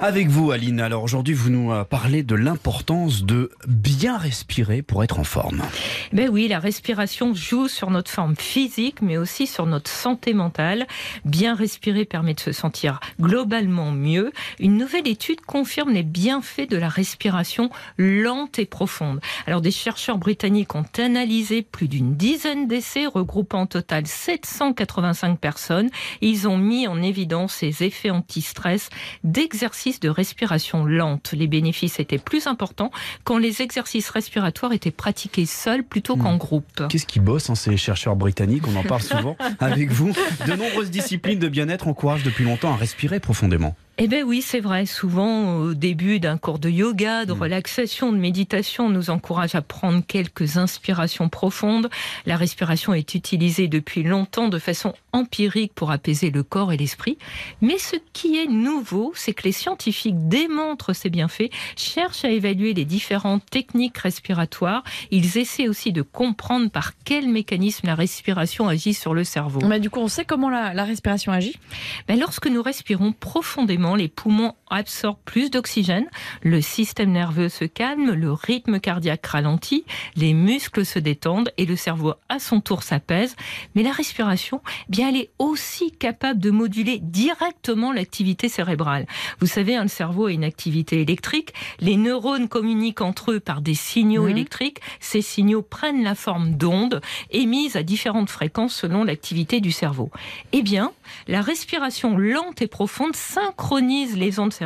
Avec vous, Aline. Alors aujourd'hui, vous nous euh, parlez de l'importance de bien respirer pour être en forme. Ben oui, la respiration joue sur notre forme physique, mais aussi sur notre santé mentale. Bien respirer permet de se sentir globalement mieux. Une nouvelle étude confirme les bienfaits de la respiration lente et profonde. Alors des chercheurs britanniques ont analysé plus d'une dizaine d'essais regroupant en total 785 personnes. Ils ont mis en évidence ces effets anti-stress de respiration lente. Les bénéfices étaient plus importants quand les exercices respiratoires étaient pratiqués seuls plutôt qu'en Hmm. groupe. Qu'est-ce qui bosse, hein, ces chercheurs britanniques? On en parle souvent avec vous. De nombreuses disciplines de bien-être encouragent depuis longtemps à respirer profondément. Eh bien oui, c'est vrai. Souvent, au début d'un cours de yoga, de Mm. relaxation, de méditation, on nous encourage à prendre quelques inspirations profondes. La respiration est utilisée depuis longtemps de façon empirique pour apaiser le corps et l'esprit. Mais ce qui est nouveau, c'est que les scientifiques démontrent ces bienfaits, cherchent à évaluer les différentes techniques respiratoires. Ils essaient aussi de comprendre par quel mécanisme la respiration agit sur le cerveau. Mais du coup, on sait comment la, la respiration agit? Ben, lorsque nous respirons profondément, les poumons absorbent plus d'oxygène, le système nerveux se calme, le rythme cardiaque ralentit, les muscles se détendent et le cerveau à son tour s'apaise. Mais la respiration, eh bien, elle est aussi capable de moduler directement l'activité cérébrale. Vous savez, hein, le cerveau a une activité électrique. Les neurones communiquent entre eux par des signaux Mhm. électriques. Ces signaux prennent la forme d'ondes émises à différentes fréquences selon l'activité du cerveau. Eh bien, la respiration lente et profonde synchronise les ondes cérébrales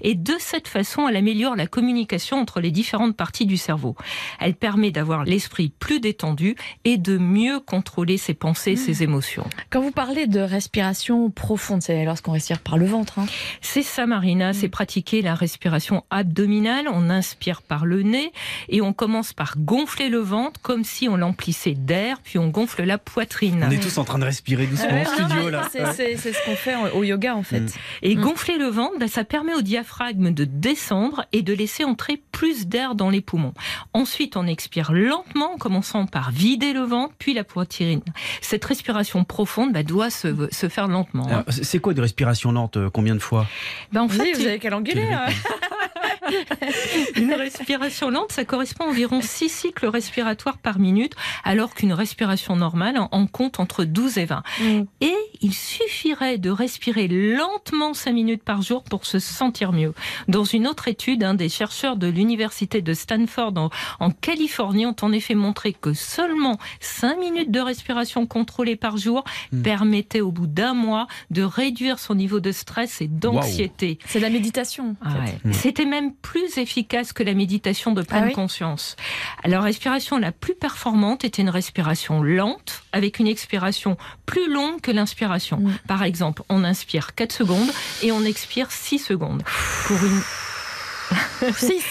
et de cette façon, elle améliore la communication entre les différentes parties du cerveau. Elle permet d'avoir l'esprit plus détendu et de mieux contrôler ses pensées, ses émotions. Quand vous parlez de respiration profonde, c'est lorsqu'on respire par le ventre. hein. C'est ça, Marina, c'est pratiquer la respiration abdominale. On inspire par le nez et on commence par gonfler le ventre comme si on l'emplissait d'air, puis on gonfle la poitrine. On est tous en train de respirer doucement au non, studio là. c'est- ce qu'on fait au yoga en fait. Mm. Et gonfler le ventre, ben, ça permet au diaphragme de descendre et de laisser entrer plus d'air dans les poumons. Ensuite, on expire lentement, en commençant par vider le ventre, puis la poitrine. Cette respiration profonde ben, doit se, se faire lentement. hein. C'est- quoi une respiration lente euh, Combien de fois? Ben, en Vous, fait, avez- vous avez qu'à l'engueuler. hein. Une respiration lente, ça correspond à environ 6 cycles respiratoires par minute, alors qu'une respiration normale en- en compte entre 12 et 20. Mm. Et il suffirait de respirer lentement 5 minutes par jour pour se sentir mieux. Dans une autre étude, un des chercheurs de l'université de Stanford en, en Californie ont en effet montré que seulement 5 minutes de respiration contrôlée par jour Mm. permettaient au bout d'un mois de réduire son niveau de stress et d'anxiété. C'est la méditation. en Ah fait. ouais. Mm. C'était même plus efficace que la méditation de pleine Ah oui conscience. Alors, la respiration la plus performante était une respiration lente, avec une expiration plus longue que l'inspiration. Mm. Par exemple, on inspire 4 secondes et on expire 6 secondes. Pour, une, 6.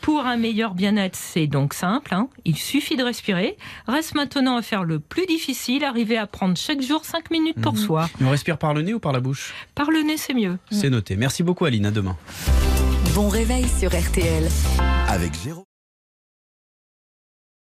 pour un meilleur bien-être, c'est donc simple. hein. Il suffit de respirer. Reste maintenant à faire le plus difficile, arriver à prendre chaque jour 5 minutes pour Mhm. soi. On respire par le nez ou par la bouche? Par le nez, c'est mieux. C'est noté. Merci beaucoup Aline, à demain. Bon réveil sur RTL. Avec Jérôme.